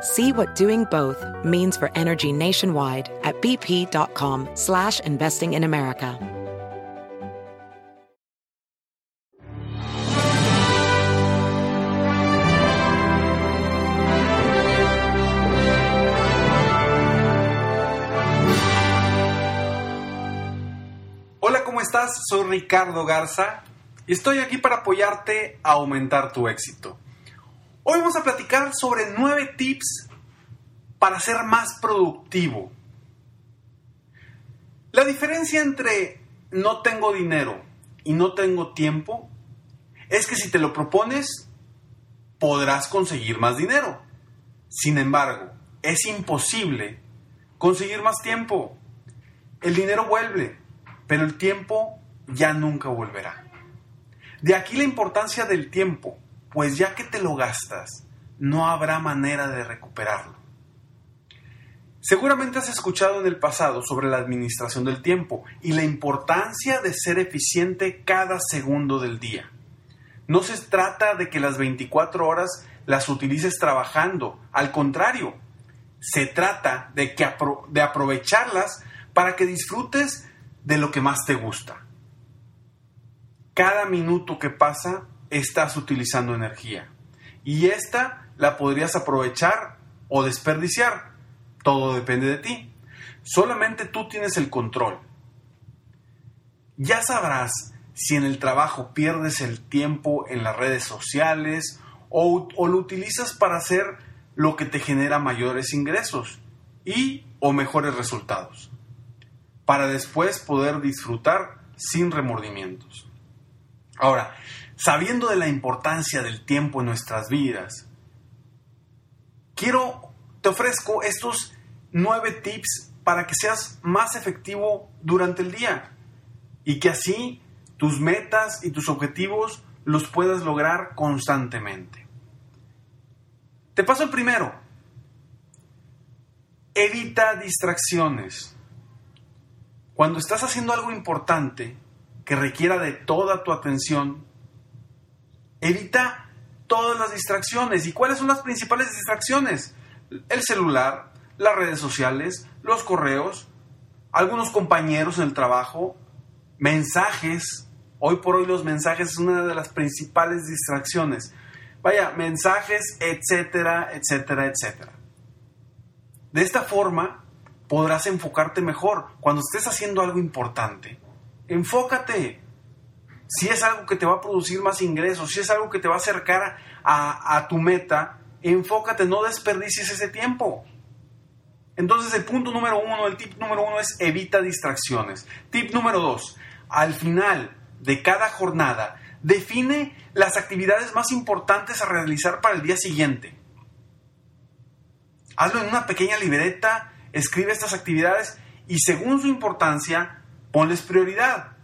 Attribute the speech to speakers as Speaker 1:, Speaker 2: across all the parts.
Speaker 1: See what doing both means for energy nationwide at bp.com slash investing in America.
Speaker 2: Hola, ¿cómo estás? Soy Ricardo Garza y estoy aquí para apoyarte a aumentar tu éxito. Hoy vamos a platicar sobre nueve tips para ser más productivo. La diferencia entre no tengo dinero y no tengo tiempo es que si te lo propones, podrás conseguir más dinero. Sin embargo, es imposible conseguir más tiempo. El dinero vuelve, pero el tiempo ya nunca volverá. De aquí la importancia del tiempo pues ya que te lo gastas, no habrá manera de recuperarlo. Seguramente has escuchado en el pasado sobre la administración del tiempo y la importancia de ser eficiente cada segundo del día. No se trata de que las 24 horas las utilices trabajando, al contrario, se trata de, que de aprovecharlas para que disfrutes de lo que más te gusta. Cada minuto que pasa estás utilizando energía. Y esta la podrías aprovechar o desperdiciar. Todo depende de ti. Solamente tú tienes el control. Ya sabrás si en el trabajo pierdes el tiempo en las redes sociales o, lo utilizas para hacer lo que te genera mayores ingresos y o mejores resultados, para después poder disfrutar sin remordimientos. Ahora, sabiendo de la importancia del tiempo en nuestras vidas, quiero, te ofrezco estos nueve tips para que seas más efectivo durante el día y que así tus metas y tus objetivos los puedas lograr constantemente. Te paso el primero. Evita distracciones. Cuando estás haciendo algo importante que requiera de toda tu atención, Evita todas las distracciones. ¿Y cuáles son las principales distracciones? El celular, las redes sociales, los correos, algunos compañeros en el trabajo, mensajes. Hoy por hoy los mensajes es una de las principales distracciones. Vaya, mensajes, etcétera, etcétera, etcétera. De esta forma podrás enfocarte mejor. Cuando estés haciendo algo importante, enfócate si es algo que te va a producir más ingresos, si es algo que te va a acercar a, tu meta, enfócate, no desperdicies ese tiempo. Entonces el punto número uno, el tip número uno es evita distracciones. Tip número dos, al final de cada jornada, define las actividades más importantes a realizar para el día siguiente. Hazlo en una pequeña libreta, escribe estas actividades y según su importancia, ponles prioridad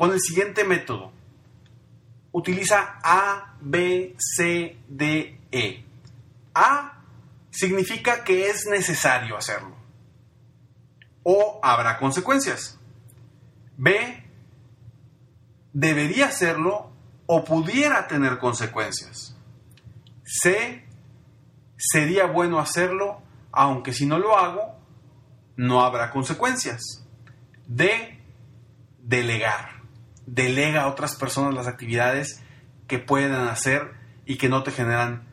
Speaker 2: con el siguiente método. Utiliza A, B, C, D, E. A significa que es necesario hacerlo. O habrá consecuencias. B debería hacerlo o pudiera tener consecuencias. C sería bueno hacerlo, aunque si no lo hago, no habrá consecuencias. D delegar delega a otras personas las actividades que pueden hacer y que no te generan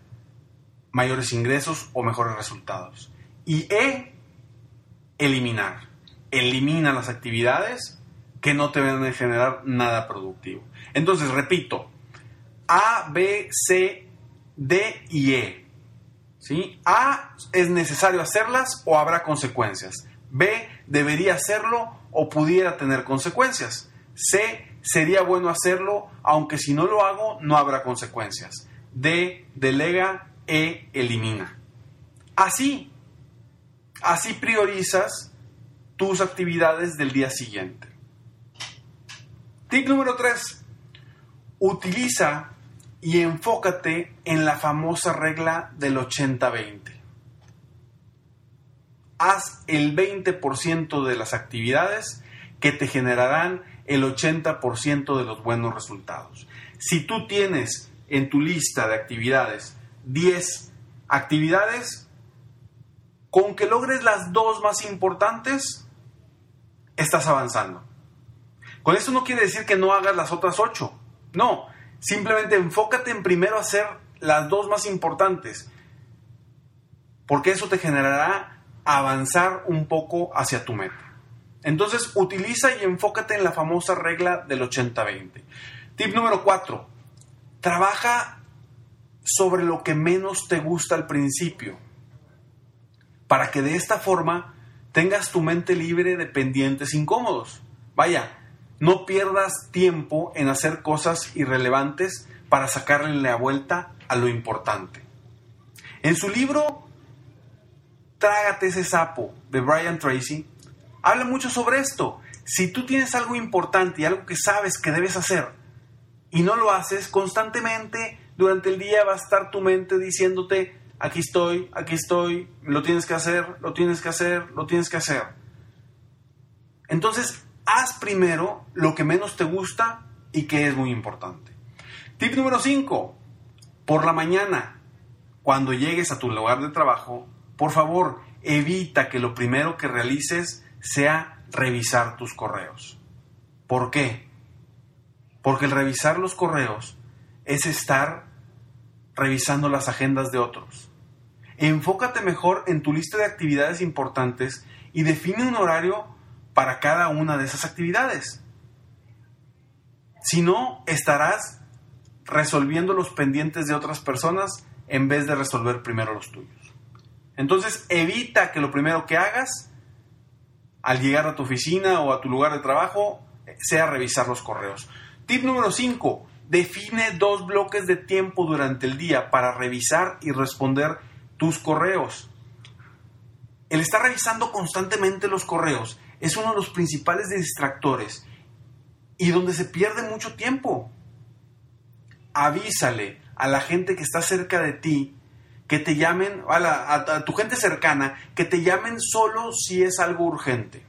Speaker 2: mayores ingresos o mejores resultados. Y E, eliminar. Elimina las actividades que no te van a generar nada productivo. Entonces, repito, A, B, C, D y E. ¿Sí? A es necesario hacerlas o habrá consecuencias. B debería hacerlo o pudiera tener consecuencias. C sería bueno hacerlo, aunque si no lo hago no habrá consecuencias. D delega, E elimina. Así, así priorizas tus actividades del día siguiente. Tip número 3. Utiliza y enfócate en la famosa regla del 80-20. Haz el 20% de las actividades que te generarán el 80% de los buenos resultados. Si tú tienes en tu lista de actividades 10 actividades, con que logres las dos más importantes, estás avanzando. Con esto no quiere decir que no hagas las otras 8. No, simplemente enfócate en primero hacer las dos más importantes, porque eso te generará avanzar un poco hacia tu meta. Entonces, utiliza y enfócate en la famosa regla del 80-20. Tip número 4. Trabaja sobre lo que menos te gusta al principio, para que de esta forma tengas tu mente libre de pendientes incómodos. Vaya, no pierdas tiempo en hacer cosas irrelevantes para sacarle la vuelta a lo importante. En su libro Trágate ese sapo de Brian Tracy, habla mucho sobre esto. Si tú tienes algo importante y algo que sabes que debes hacer y no lo haces constantemente, durante el día va a estar tu mente diciéndote, aquí estoy, aquí estoy, lo tienes que hacer, lo tienes que hacer, lo tienes que hacer. Entonces, haz primero lo que menos te gusta y que es muy importante. Tip número 5. Por la mañana, cuando llegues a tu lugar de trabajo, por favor, evita que lo primero que realices sea revisar tus correos. ¿Por qué? Porque el revisar los correos es estar revisando las agendas de otros. Enfócate mejor en tu lista de actividades importantes y define un horario para cada una de esas actividades. Si no, estarás resolviendo los pendientes de otras personas en vez de resolver primero los tuyos. Entonces, evita que lo primero que hagas al llegar a tu oficina o a tu lugar de trabajo sea revisar los correos. Tip número 5. Define dos bloques de tiempo durante el día para revisar y responder tus correos. El estar revisando constantemente los correos es uno de los principales distractores y donde se pierde mucho tiempo. Avísale a la gente que está cerca de ti que te llamen, a, tu gente cercana, que te llamen solo si es algo urgente.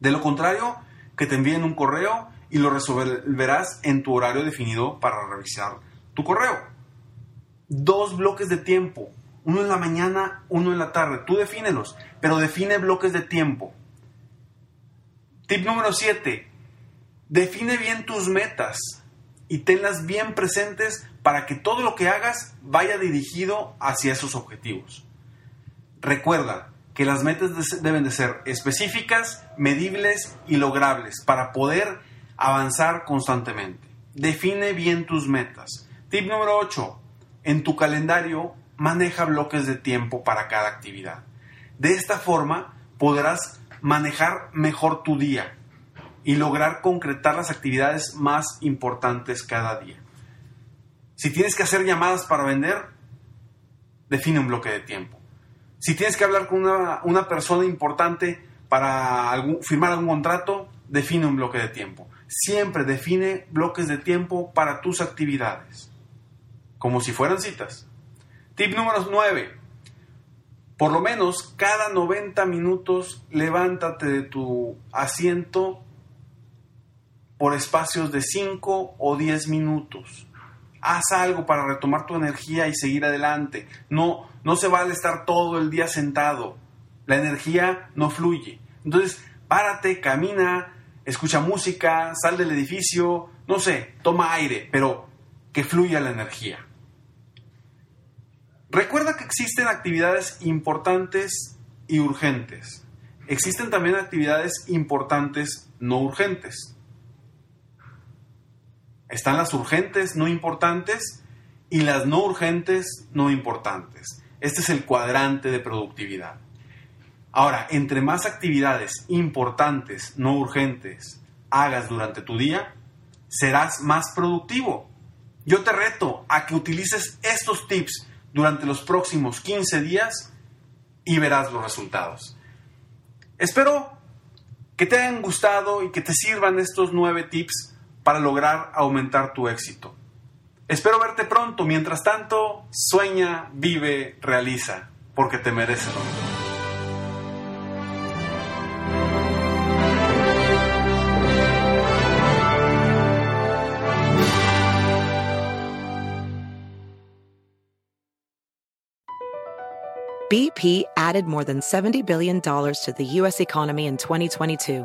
Speaker 2: De lo contrario, que te envíen un correo y lo resolverás en tu horario definido para revisar tu correo. Dos bloques de tiempo, uno en la mañana, uno en la tarde. Tú defínelos, pero define bloques de tiempo. Tip número 7. Define bien tus metas y tenlas bien presentes para que todo lo que hagas vaya dirigido hacia esos objetivos. Recuerda que las metas deben de ser específicas, medibles y logrables para poder avanzar constantemente. Define bien tus metas. Tip número 8. En tu calendario maneja bloques de tiempo para cada actividad. De esta forma podrás manejar mejor tu día y lograr concretar las actividades más importantes cada día. Si tienes que hacer llamadas para vender, define un bloque de tiempo. Si tienes que hablar con una, persona importante para firmar algún contrato, define un bloque de tiempo. Siempre define bloques de tiempo para tus actividades, como si fueran citas. Tip número 9 por lo menos cada 90 minutos levántate de tu asiento por espacios de 5 o 10 minutos. Haz algo para retomar tu energía y seguir adelante. No, no se vale estar todo el día sentado. La energía no fluye. Entonces, párate, camina, escucha música, sal del edificio, no sé, toma aire, pero que fluya la energía. Recuerda que existen actividades importantes y urgentes. Existen también actividades importantes no urgentes. Están las urgentes no importantes y las no urgentes no importantes. Este es el cuadrante de productividad. Ahora, entre más actividades importantes, no urgentes, hagas durante tu día, serás más productivo. Yo te reto a que utilices estos tips durante los próximos 15 días y verás los resultados. Espero que te hayan gustado y que te sirvan estos nueve tips para lograr aumentar tu éxito. Espero verte pronto. Mientras tanto, sueña, vive, realiza, porque te mereces lo mejor.
Speaker 1: BP added more than $70 billion to the U.S. economy in 2022.